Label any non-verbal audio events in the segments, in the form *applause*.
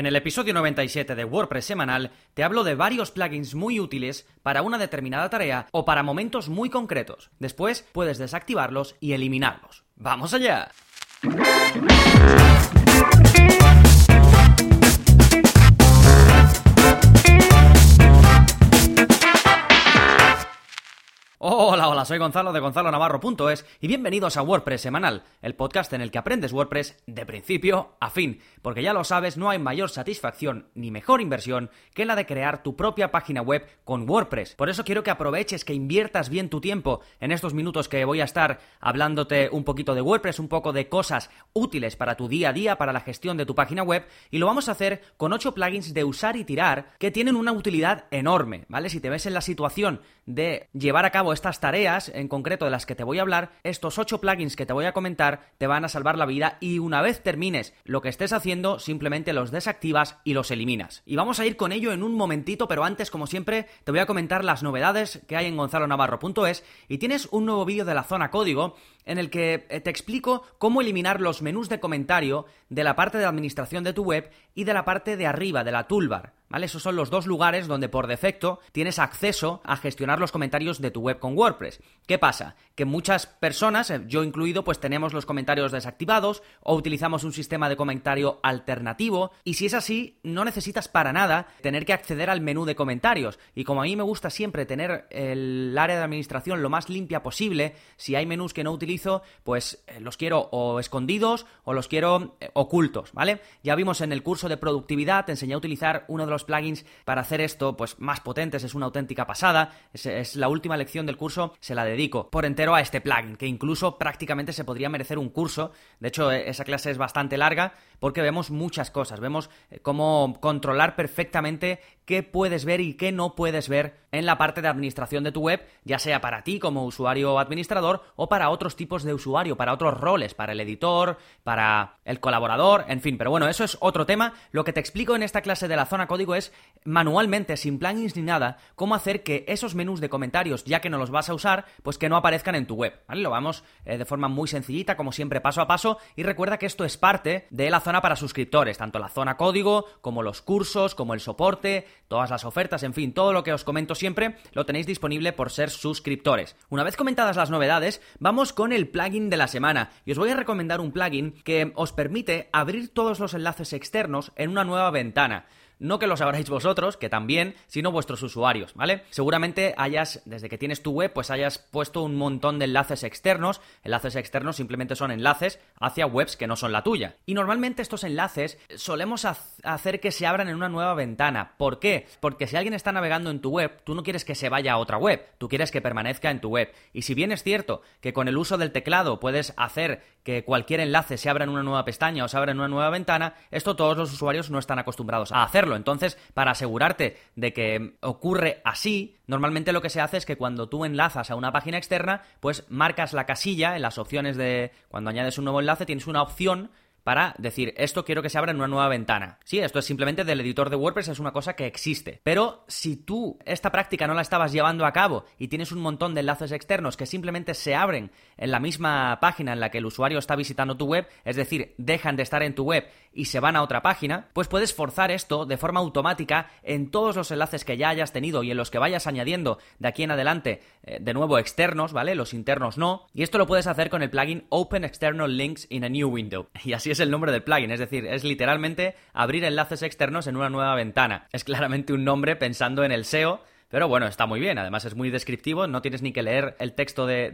En el episodio 97 de WordPress semanal te hablo de varios plugins muy útiles para una determinada tarea o para momentos muy concretos. Después puedes desactivarlos y eliminarlos. ¡Vamos allá! Hola, hola, soy Gonzalo de Gonzalo Navarro.es y bienvenidos a WordPress Semanal, el podcast en el que aprendes WordPress de principio a fin, porque ya lo sabes, no hay mayor satisfacción ni mejor inversión que la de crear tu propia página web con WordPress. Por eso quiero que aproveches, que inviertas bien tu tiempo en estos minutos que voy a estar hablándote un poquito de WordPress, un poco de cosas útiles para tu día a día, para la gestión de tu página web, y lo vamos a hacer con 8 plugins de usar y tirar que tienen una utilidad enorme, ¿vale? Si te ves en la situación de llevar a cabo estas tareas, en concreto de las que te voy a hablar, estos 8 plugins que te voy a comentar te van a salvar la vida y una vez termines lo que estés haciendo, simplemente los desactivas y los eliminas. Y vamos a ir con ello en un momentito, pero antes, como siempre, te voy a comentar las novedades que hay en gonzalonavarro.es y tienes un nuevo vídeo de la zona código en el que eh, te explico cómo eliminar los menús de comentario de la parte de administración de tu web y de la parte de arriba, de la toolbar. ¿Vale? Esos son los dos lugares donde por defecto tienes acceso a gestionar los comentarios de tu web con WordPress. ¿Qué pasa? Que muchas personas, eh, yo incluido, pues tenemos los comentarios desactivados o utilizamos un sistema de comentario alternativo y si es así, no necesitas para nada tener que acceder al menú de comentarios. Y como a mí me gusta siempre tener el área de administración lo más limpia posible, si hay menús que no utilizo, pues eh, los quiero o escondidos o los quiero eh, ocultos, ¿vale? Ya vimos en el curso de productividad, te enseñé a utilizar uno de los plugins para hacer esto, pues más potentes, es una auténtica pasada. Es, la última lección del curso, se la dedico por entero a este plugin, que incluso prácticamente se podría merecer un curso. De hecho, e, esa clase es bastante larga porque vemos muchas cosas. Vemos eh, cómo controlar perfectamente qué puedes ver y qué no puedes ver en la parte de administración de tu web, ya sea para ti como usuario o administrador o para otros tipos de usuario, para otros roles, para el editor, para el colaborador, en fin. Pero bueno, eso es otro tema. Lo que te explico en esta clase de la zona código es manualmente, sin plugins ni nada, cómo hacer que esos menús de comentarios, ya que no los vas a usar, pues que no aparezcan en tu web. Lo vamos eh, de forma muy sencillita, como siempre, paso a paso. Y recuerda que esto es parte de la zona para suscriptores, tanto la zona código, como los cursos, como el soporte, todas las ofertas, en fin, todo lo que os comento siempre lo tenéis disponible por ser suscriptores. Una vez comentadas las novedades, vamos con el plugin de la semana. Y os voy a recomendar un plugin que os permite abrir todos los enlaces externos en una nueva ventana. No que los abráis vosotros, que también, sino vuestros usuarios, ¿vale? Seguramente hayas, desde que tienes tu web, pues hayas puesto un montón de enlaces externos. Enlaces externos simplemente son enlaces hacia webs que no son la tuya. Y normalmente estos enlaces solemos hacer que se abran en una nueva ventana. ¿Por qué? Porque si alguien está navegando en tu web, tú no quieres que se vaya a otra web, tú quieres que permanezca en tu web. Y si bien es cierto que con el uso del teclado puedes hacer que cualquier enlace se abra en una nueva pestaña o se abra en una nueva ventana, esto todos los usuarios no están acostumbrados a hacerlo. Entonces, para asegurarte de que ocurre así, normalmente lo que se hace es que cuando tú enlazas a una página externa, pues marcas la casilla en las opciones de cuando añades un nuevo enlace, tienes una opción para decir, esto quiero que se abra en una nueva ventana. Sí, esto es simplemente del editor de WordPress, es una cosa que existe. Pero si tú esta práctica no la estabas llevando a cabo y tienes un montón de enlaces externos que simplemente se abren en la misma página en la que el usuario está visitando tu web, es decir, dejan de estar en tu web y se van a otra página, pues puedes forzar esto de forma automática en todos los enlaces que ya hayas tenido y en los que vayas añadiendo de aquí en adelante, eh, de nuevo externos, ¿vale? Los internos no. Y esto lo puedes hacer con el plugin Open External Links in a New Window. *laughs* Y así es el nombre del plugin, es decir, es literalmente abrir enlaces externos en una nueva ventana. Es claramente un nombre pensando en el SEO pero bueno, está muy bien. Además es muy descriptivo. No tienes ni que leer el texto de,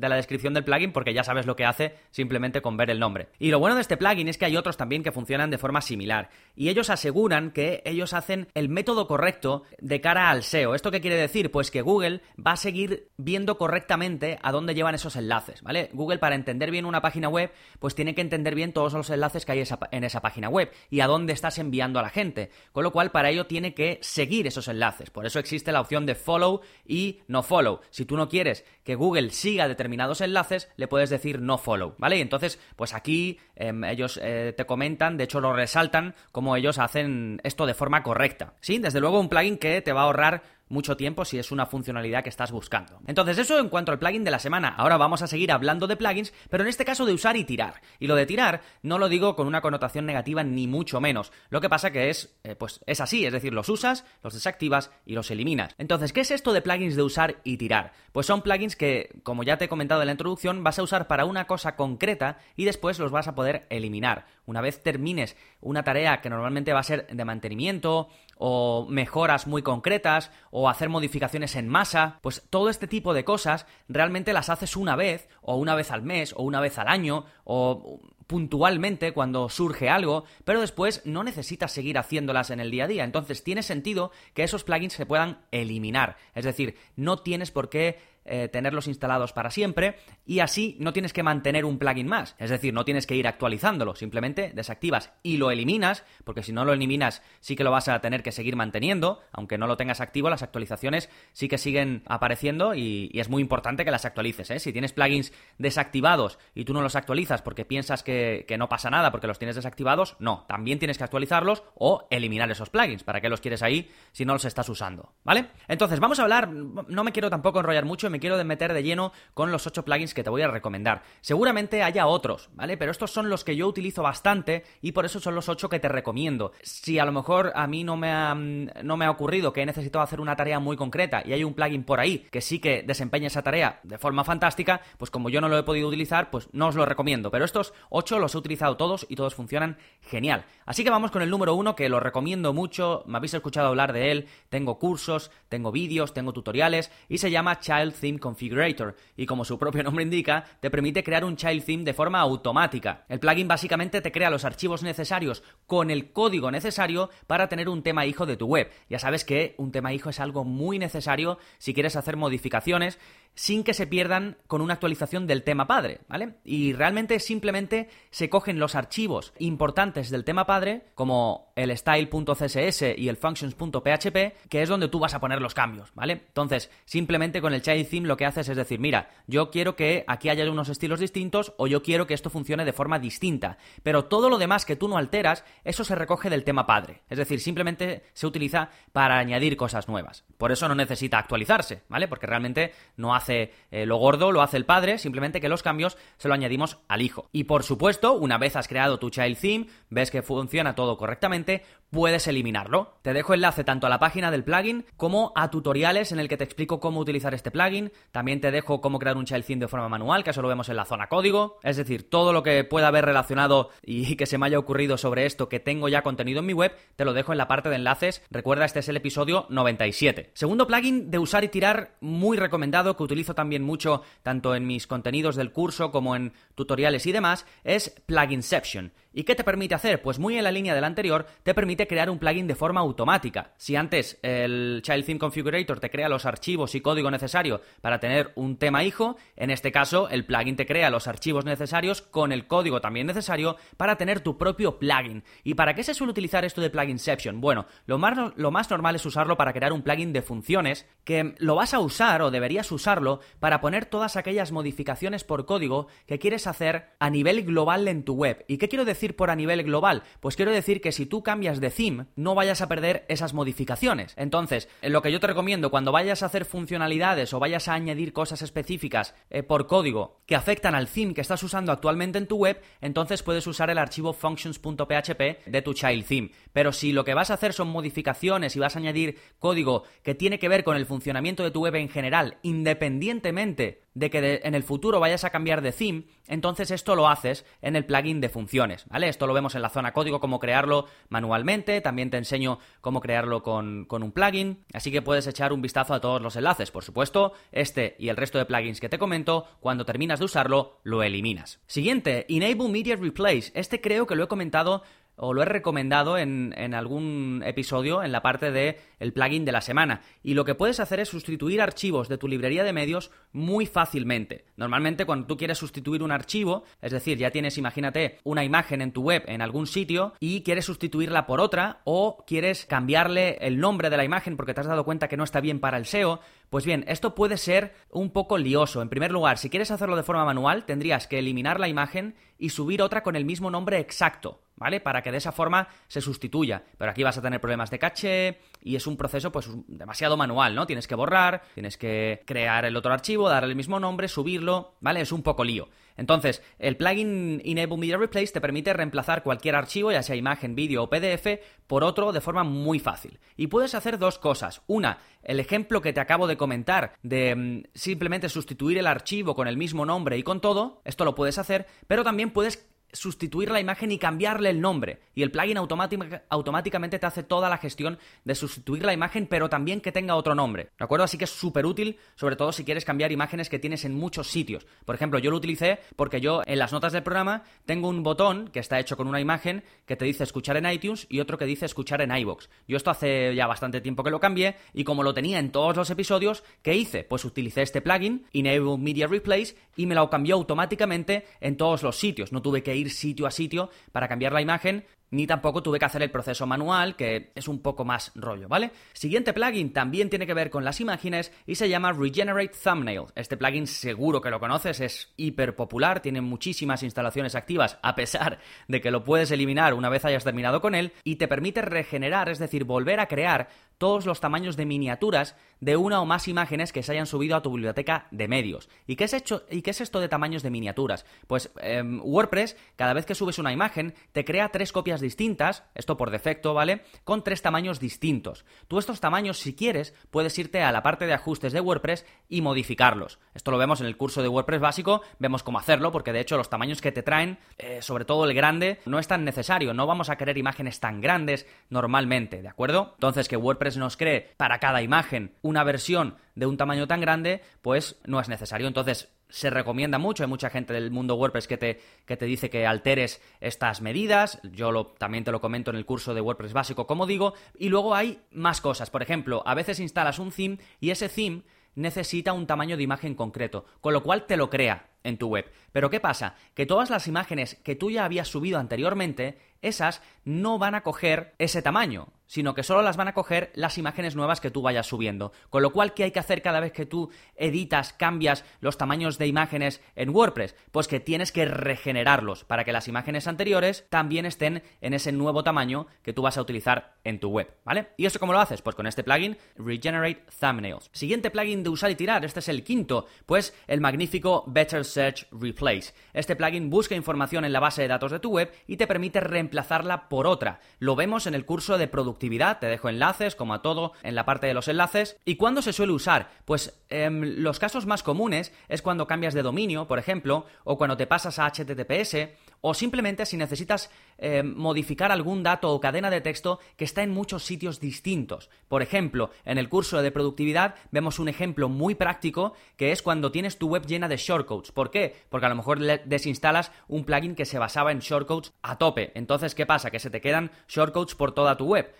la descripción del plugin porque ya sabes lo que hace simplemente con ver el nombre. Y lo bueno de este plugin es que hay otros también que funcionan de forma similar. Y ellos aseguran que ellos hacen el método correcto de cara al SEO. ¿Esto qué quiere decir? Pues que Google va a seguir viendo correctamente a dónde llevan esos enlaces, ¿vale? Google para entender bien una página web, pues tiene que entender bien todos los enlaces que hay en esa página web y a dónde estás enviando a la gente. Con lo cual, para ello tiene que seguir esos enlaces. Por eso existe la opción de follow y no follow. Si tú no quieres que Google siga determinados enlaces, le puedes decir no follow, ¿vale? Y entonces, pues aquí em, ellos eh, te comentan, de hecho lo resaltan, cómo ellos hacen esto de forma correcta. Sí, desde luego un plugin que te va a ahorrar mucho tiempo si es una funcionalidad que estás buscando. Entonces, eso en cuanto al plugin de la semana. Ahora vamos a seguir hablando de plugins, pero en este caso de usar y tirar. Y lo de tirar no lo digo con una connotación negativa ni mucho menos. Lo que pasa que es, eh, pues es así, es decir, los usas, los desactivas y los eliminas. Entonces, ¿qué es esto de plugins de usar y tirar? Pues son plugins que, como ya te he comentado en la introducción, vas a usar para una cosa concreta y después los vas a poder eliminar. Una vez termines una tarea que normalmente va a ser de mantenimiento o mejoras muy concretas o hacer modificaciones en masa, pues todo este tipo de cosas realmente las haces una vez o una vez al mes o una vez al año o puntualmente cuando surge algo, pero después no necesitas seguir haciéndolas en el día a día. Entonces tiene sentido que esos plugins se puedan eliminar. Es decir, no tienes por qué eh, tenerlos instalados para siempre y así no tienes que mantener un plugin más. Es decir, no tienes que ir actualizándolo, simplemente desactivas y lo eliminas, porque si no lo eliminas sí que lo vas a tener que seguir manteniendo, aunque no lo tengas activo, las actualizaciones sí que siguen apareciendo y, es muy importante que las actualices. ¿eh? Si tienes plugins desactivados y tú no los actualizas porque piensas que, que no pasa nada porque los tienes desactivados, no, también tienes que actualizarlos o eliminar esos plugins. ¿Para qué los quieres ahí si no los estás usando? ¿Vale? Entonces, vamos a hablar, no me quiero tampoco enrollar mucho, me quiero meter de lleno con los 8 plugins que te voy a recomendar. Seguramente haya otros, ¿vale? Pero estos son los que yo utilizo bastante y por eso son los 8 que te recomiendo. Si a lo mejor a mí no me ha, no me ha ocurrido que he necesitado hacer una tarea muy concreta y hay un plugin por ahí que sí que desempeña esa tarea de forma fantástica, pues como yo no lo he podido utilizar, pues no os lo recomiendo. Pero estos 8 los he utilizado todos y todos funcionan genial. Así que vamos con el número 1 que lo recomiendo mucho, me habéis escuchado hablar de él, tengo cursos, tengo vídeos, tengo tutoriales y se llama Child Theme Configurator y como su propio nombre indica, te permite crear un child theme de forma automática. El plugin básicamente te crea los archivos necesarios con el código necesario para tener un tema hijo de tu web. Ya sabes que un tema hijo es algo muy necesario si quieres hacer modificaciones sin que se pierdan con una actualización del tema padre, ¿vale? Y realmente simplemente se cogen los archivos importantes del tema padre, como el style.css y el functions.php, que es donde tú vas a poner los cambios, ¿vale? Entonces, simplemente con el child lo que haces es decir, mira, yo quiero que aquí haya unos estilos distintos o yo quiero que esto funcione de forma distinta, pero todo lo demás que tú no alteras, eso se recoge del tema padre, es decir, simplemente se utiliza para añadir cosas nuevas. Por eso no necesita actualizarse, ¿vale? Porque realmente no hace eh, lo gordo, lo hace el padre, simplemente que los cambios se lo añadimos al hijo. Y por supuesto, una vez has creado tu child theme, ves que funciona todo correctamente, puedes eliminarlo. Te dejo enlace tanto a la página del plugin como a tutoriales en el que te explico cómo utilizar este plugin. También te dejo cómo crear un child de forma manual, que eso lo vemos en la zona código. Es decir, todo lo que pueda haber relacionado y *laughs* que se me haya ocurrido sobre esto que tengo ya contenido en mi web, te lo dejo en la parte de enlaces. Recuerda, este es el episodio 97. Segundo plugin de usar y tirar muy recomendado que utilizo también mucho tanto en mis contenidos del curso como en tutoriales y demás es Pluginception. ¿Y qué te permite hacer? Pues muy en la línea del anterior, te permite crear un plugin de forma automática. Si antes el Child Theme Configurator te crea los archivos y código necesario para tener un tema hijo, en este caso el plugin te crea los archivos necesarios con el código también necesario para tener tu propio plugin. ¿Y para qué se suele utilizar esto de Pluginception? Bueno, lo más, lo más normal es usarlo para crear un plugin de funciones que lo vas a usar o deberías usarlo para poner todas aquellas modificaciones por código que quieres hacer a nivel global en tu web. ¿Y qué quiero decir? Por a nivel global? Pues quiero decir que si tú cambias de theme, no vayas a perder esas modificaciones. Entonces, lo que yo te recomiendo cuando vayas a hacer funcionalidades o vayas a añadir cosas específicas eh, por código que afectan al theme que estás usando actualmente en tu web, entonces puedes usar el archivo functions.php de tu child theme. Pero si lo que vas a hacer son modificaciones y vas a añadir código que tiene que ver con el funcionamiento de tu web en general, independientemente de que en el futuro vayas a cambiar de theme, entonces esto lo haces en el plugin de funciones, ¿vale? Esto lo vemos en la zona código, cómo crearlo manualmente, también te enseño cómo crearlo con, con un plugin, así que puedes echar un vistazo a todos los enlaces, por supuesto, este y el resto de plugins que te comento, cuando terminas de usarlo, lo eliminas. Siguiente, Enable Media Replace, este creo que lo he comentado o lo he recomendado en, algún episodio en la parte de el plugin de la semana. Y lo que puedes hacer es sustituir archivos de tu librería de medios muy fácilmente. Normalmente cuando tú quieres sustituir un archivo, es decir, ya tienes, imagínate, una imagen en tu web en algún sitio y quieres sustituirla por otra o quieres cambiarle el nombre de la imagen porque te has dado cuenta que no está bien para el SEO, pues bien, esto puede ser un poco lioso. En primer lugar, si quieres hacerlo de forma manual, tendrías que eliminar la imagen y subir otra con el mismo nombre exacto. ¿Vale? Para que de esa forma se sustituya. Pero aquí vas a tener problemas de caché y es un proceso pues demasiado manual, ¿no? Tienes que borrar, tienes que crear el otro archivo, darle el mismo nombre, subirlo, ¿vale? Es un poco lío. Entonces, el plugin Enable Media Replace te permite reemplazar cualquier archivo, ya sea imagen, vídeo o PDF, por otro de forma muy fácil. Y puedes hacer dos cosas. Una, el ejemplo que te acabo de comentar de mm, simplemente sustituir el archivo con el mismo nombre y con todo, esto lo puedes hacer, pero también puedes sustituir la imagen y cambiarle el nombre. Y el plugin automáticamente te hace toda la gestión de sustituir la imagen, pero también que tenga otro nombre. ¿De acuerdo? Así que es súper útil, sobre todo si quieres cambiar imágenes que tienes en muchos sitios. Por ejemplo, yo lo utilicé porque yo en las notas del programa tengo un botón que está hecho con una imagen que te dice escuchar en iTunes y otro que dice escuchar en iBox. Yo esto hace ya bastante tiempo que lo cambié y como lo tenía en todos los episodios, ¿qué hice? Pues utilicé este plugin, Enable Media Replace, y me lo cambió automáticamente en todos los sitios. No tuve que ir sitio a sitio para cambiar la imagen, ni tampoco tuve que hacer el proceso manual, que es un poco más rollo, ¿vale? Siguiente plugin también tiene que ver con las imágenes y se llama Regenerate Thumbnail. Este plugin seguro que lo conoces, es hiper popular, tiene muchísimas instalaciones activas, a pesar de que lo puedes eliminar una vez hayas terminado con él, y te permite regenerar, es decir, volver a crear todos los tamaños de miniaturas de una o más imágenes que se hayan subido a tu biblioteca de medios. ¿Y qué es, hecho, y qué es esto de tamaños de miniaturas? Pues em, WordPress, cada vez que subes una imagen, te crea tres copias distintas, esto por defecto, ¿vale? Con tres tamaños distintos. Tú estos tamaños, si quieres, puedes irte a la parte de ajustes de WordPress y modificarlos. Esto lo vemos en el curso de WordPress básico, vemos cómo hacerlo, porque de hecho los tamaños que te traen, eh, sobre todo el grande, no es tan necesario. No vamos a querer imágenes tan grandes normalmente, ¿de acuerdo? Entonces que WordPress nos cree para cada imagen una versión de un tamaño tan grande, pues no es necesario. Entonces, se recomienda mucho, hay mucha gente del mundo WordPress que te, que te dice que alteres estas medidas, yo lo, también te lo comento en el curso de WordPress básico, como digo, y luego hay más cosas, por ejemplo, a veces instalas un theme y ese theme necesita un tamaño de imagen concreto, con lo cual te lo crea en tu web. Pero ¿qué pasa? Que todas las imágenes que tú ya habías subido anteriormente, esas no van a coger ese tamaño, sino que solo las van a coger las imágenes nuevas que tú vayas subiendo. Con lo cual, ¿qué hay que hacer cada vez que tú editas, cambias los tamaños de imágenes en WordPress? Pues que tienes que regenerarlos para que las imágenes anteriores también estén en ese nuevo tamaño que tú vas a utilizar en tu web, ¿vale? ¿Y eso cómo lo haces? Pues con este plugin Regenerate Thumbnails. Siguiente plugin de usar y tirar, este es el quinto, pues el magnífico Better Search Replace. Este plugin busca información en la base de datos de tu web y te permite reemplazarla por otra. Lo vemos en el curso de productividad, te dejo enlaces, como a todo, en la parte de los enlaces. ¿Y cuándo se suele usar? Pues em, los casos más comunes es cuando cambias de dominio, por ejemplo, o cuando te pasas a HTTPS, o simplemente si necesitas em, modificar algún dato o cadena de texto que está en muchos sitios distintos. Por ejemplo, en el curso de productividad vemos un ejemplo muy práctico que es cuando tienes tu web llena de shortcodes. ¿Por qué? Porque a lo mejor desinstalas un plugin que se basaba en shortcodes a tope. Entonces, ¿qué pasa? Que se te quedan shortcodes por toda tu web.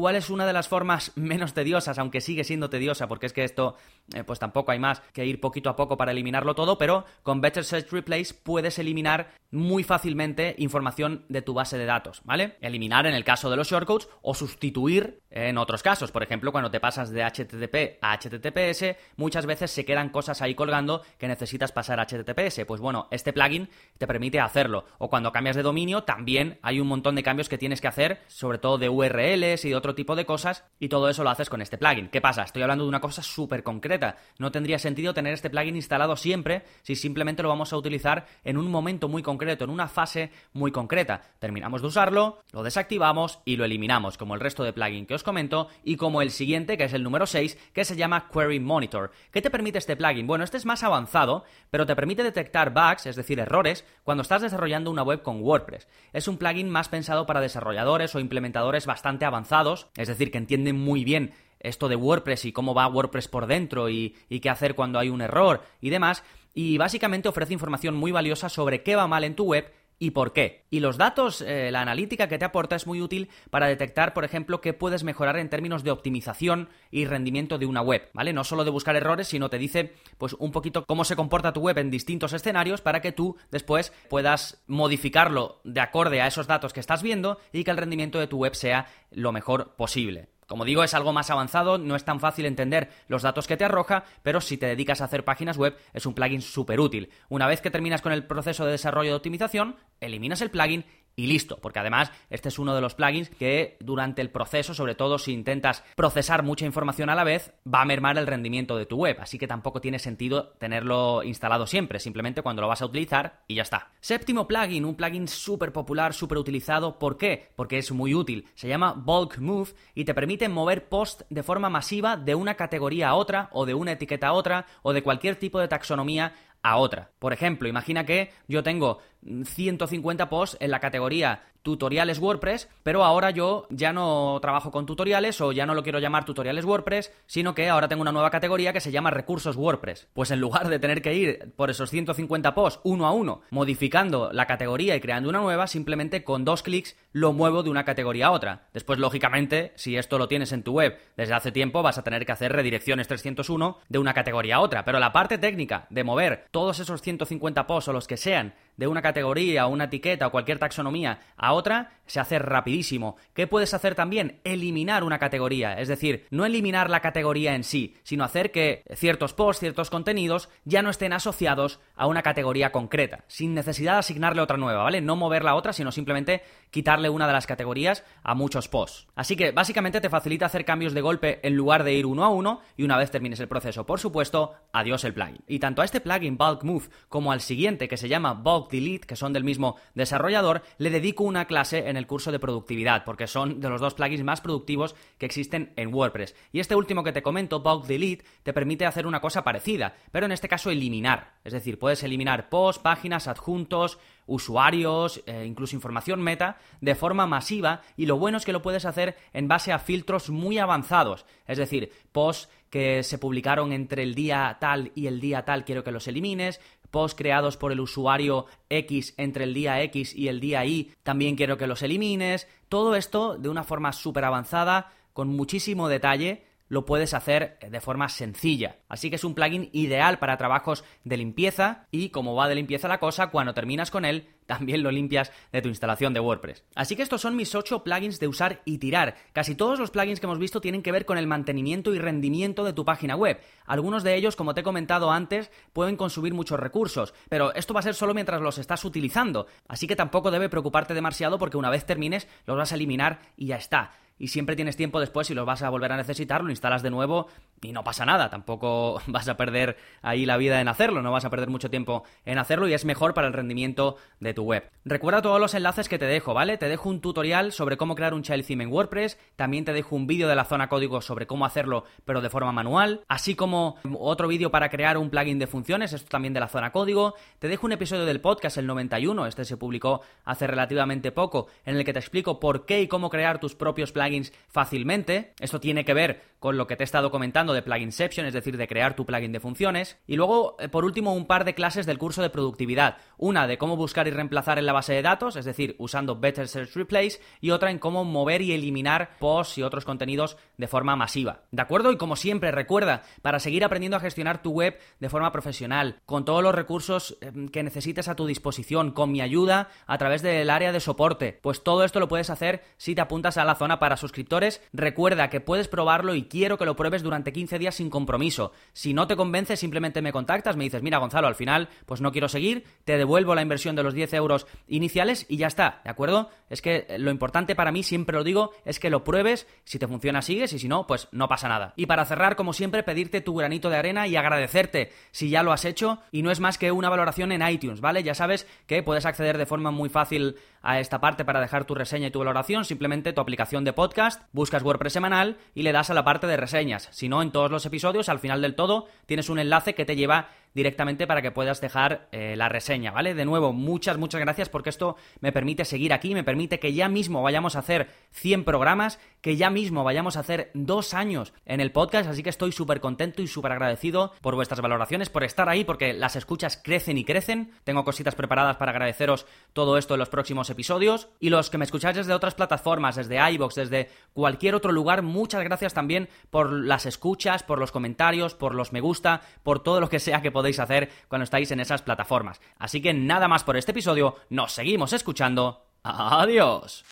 ¿Cuál es una de las formas *laughs* menos tediosas, aunque sigue siendo tediosa, porque es que esto, eh, pues tampoco hay más que ir poquito a poco para eliminarlo todo, pero con Better Search Replace puedes eliminar muy fácilmente información de tu base de datos, ¿vale? Eliminar en el caso de los shortcodes o sustituir en otros casos. Por ejemplo, cuando te pasas de HTTP a HTTPS, muchas veces se quedan cosas ahí colgando que necesitas pasar a HTTPS. Pues bueno, este plugin te permite hacerlo. O cuando cambias de dominio, también hay un montón de cambios que tienes que hacer, sobre todo de URLs y de tipo de cosas, y todo eso lo haces con este plugin. ¿Qué pasa? Estoy hablando de una cosa súper concreta. No tendría sentido tener este plugin instalado siempre si simplemente lo vamos a utilizar en un momento muy concreto en una fase muy concreta. Terminamos de usarlo, lo desactivamos y lo eliminamos, como el resto de plugin que os comento, y como el siguiente, que es el número 6, que se llama Query Monitor. ¿Qué te permite este plugin? Bueno, este es más avanzado, pero te permite detectar bugs, es decir, errores, cuando estás desarrollando una web con WordPress. Es un plugin más pensado para desarrolladores o implementadores bastante avanzados, es decir, que entienden muy bien esto de WordPress y cómo va WordPress por dentro y, y, qué hacer cuando hay un error y demás, y básicamente ofrece información muy valiosa sobre qué va mal en tu web y por qué. Y los datos, eh, la analítica que te aporta es muy útil para detectar, por ejemplo, qué puedes mejorar en términos de optimización y rendimiento de una web, ¿vale? No solo de buscar errores, sino te dice, pues, un poquito cómo se comporta tu web en distintos escenarios para que tú después puedas modificarlo de acorde a esos datos que estás viendo y que el rendimiento de tu web sea lo mejor posible. Como digo, es algo más avanzado, no es tan fácil entender los datos que te arroja, pero si te dedicas a hacer páginas web es un plugin súper útil. Una vez que terminas con el proceso de desarrollo de optimización, eliminas el plugin y listo, porque además este es uno de los plugins que durante el proceso, sobre todo si intentas procesar mucha información a la vez, va a mermar el rendimiento de tu web, así que tampoco tiene sentido tenerlo instalado siempre, simplemente cuando lo vas a utilizar y ya está. Séptimo plugin, un plugin súper popular, súper utilizado, ¿por qué? Porque es muy útil, se llama Bulk Move y te permite mover post de forma masiva de una categoría a otra o de una etiqueta a otra o de cualquier tipo de taxonomía a otra. Por ejemplo, imagina que yo tengo 150 posts en la categoría tutoriales WordPress, pero ahora yo ya no trabajo con tutoriales o ya no lo quiero llamar tutoriales WordPress, sino que ahora tengo una nueva categoría que se llama recursos WordPress. Pues en lugar de tener que ir por esos 150 posts uno a uno, modificando la categoría y creando una nueva, simplemente con dos clics lo muevo de una categoría a otra. Después, lógicamente, si esto lo tienes en tu web desde hace tiempo, vas a tener que hacer redirecciones 301 de una categoría a otra. Pero la parte técnica de mover todos esos 150 posts o los que sean de una categoría, una etiqueta o cualquier taxonomía a otra, se hace rapidísimo. ¿Qué puedes hacer también? Eliminar una categoría, es decir, no eliminar la categoría en sí, sino hacer que ciertos posts, ciertos contenidos ya no estén asociados a una categoría concreta, sin necesidad de asignarle otra nueva, ¿vale? No mover la otra, sino simplemente quitarle una de las categorías a muchos posts. Así que básicamente te facilita hacer cambios de golpe en lugar de ir uno a uno y una vez termines el proceso, por supuesto, adiós el plugin. Y tanto a este plugin Bulk Move como al siguiente que se llama Bulk Delete, que son del mismo desarrollador, le dedico una clase en el curso de productividad, porque son de los dos plugins más productivos que existen en WordPress. Y este último que te comento, Bulk Delete, te permite hacer una cosa parecida, pero en este caso eliminar. Es decir, puedes eliminar posts, páginas, adjuntos, usuarios, eh, incluso información meta, de forma masiva y lo bueno es que lo puedes hacer en base a filtros muy avanzados. Es decir, posts que se publicaron entre el día tal y el día tal quiero que los elimines, posts creados por el usuario X entre el día X y el día Y, también quiero que los elimines. Todo esto de una forma súper avanzada, con muchísimo detalle, lo puedes hacer de forma sencilla. Así que es un plugin ideal para trabajos de limpieza y como va de limpieza la cosa, cuando terminas con él, también lo limpias de tu instalación de WordPress. Así que estos son mis 8 plugins de usar y tirar. Casi todos los plugins que hemos visto tienen que ver con el mantenimiento y rendimiento de tu página web. Algunos de ellos, como te he comentado antes, pueden consumir muchos recursos, pero esto va a ser solo mientras los estás utilizando. Así que tampoco debe preocuparte demasiado porque una vez termines los vas a eliminar y ya está y siempre tienes tiempo después si los vas a volver a necesitar, lo instalas de nuevo y no pasa nada, tampoco *laughs* vas a perder ahí la vida en hacerlo, no vas a perder mucho tiempo en hacerlo y es mejor para el rendimiento de tu web. Recuerda todos los enlaces que te dejo, ¿vale? Te dejo un tutorial sobre cómo crear un child theme en WordPress, también te dejo un vídeo de la zona código sobre cómo hacerlo pero de forma manual, así como otro vídeo para crear un plugin de funciones, esto también de la zona código, te dejo un episodio del podcast, el 91, este se publicó hace relativamente poco, en el que te explico por qué y cómo crear tus propios plugins fácilmente. Esto tiene que ver con lo que te he estado comentando de Pluginception, es decir, de crear tu plugin de funciones. Y luego, eh, por último, un par de clases del curso de productividad. Una de cómo buscar y reemplazar en la base de datos, es decir, usando Better Search Replace, y otra en cómo mover y eliminar posts y otros contenidos de forma masiva. ¿De acuerdo? Y como siempre, recuerda, para seguir aprendiendo a gestionar tu web de forma profesional, con todos los recursos em, que necesites a tu disposición, con mi ayuda a través del área de soporte, pues todo esto lo puedes hacer si te apuntas a la zona para suscriptores. Recuerda que puedes probarlo y quiero que lo pruebes durante 15 días sin compromiso. Si no te convence, simplemente me contactas, me dices, mira Gonzalo, al final pues no quiero seguir, te devuelvo la inversión de los 10 euros iniciales y ya está, ¿de acuerdo? Es que lo importante para mí, siempre lo digo, es que lo pruebes, si te funciona sigues y si no, pues no pasa nada. Y para cerrar, como siempre, pedirte tu granito de arena y agradecerte si ya lo has hecho y no es más que una valoración en iTunes, ¿vale? Ya sabes que puedes acceder de forma muy fácil a esta parte para dejar tu reseña y tu valoración, simplemente tu aplicación de podcast, buscas WordPress semanal y le das a la parte de reseñas. Si no, en todos los episodios, al final del todo, tienes un enlace que te lleva directamente para que puedas dejar eh, la reseña, ¿vale? De nuevo, muchas, muchas gracias porque esto me permite seguir aquí, me permite que ya mismo vayamos a hacer 100 programas, que ya mismo vayamos a hacer dos años en el podcast, así que estoy súper contento y súper agradecido por vuestras valoraciones, por estar ahí, porque las escuchas crecen y crecen. Tengo cositas preparadas para agradeceros todo esto en los próximos episodios. Y los que me escucháis desde otras plataformas, desde iBox, desde cualquier otro lugar, muchas gracias también por las escuchas, por los comentarios, por los me gusta, por todo lo que sea que podéis hacer cuando estáis en esas plataformas. Así que nada más por este episodio, nos seguimos escuchando. Adiós.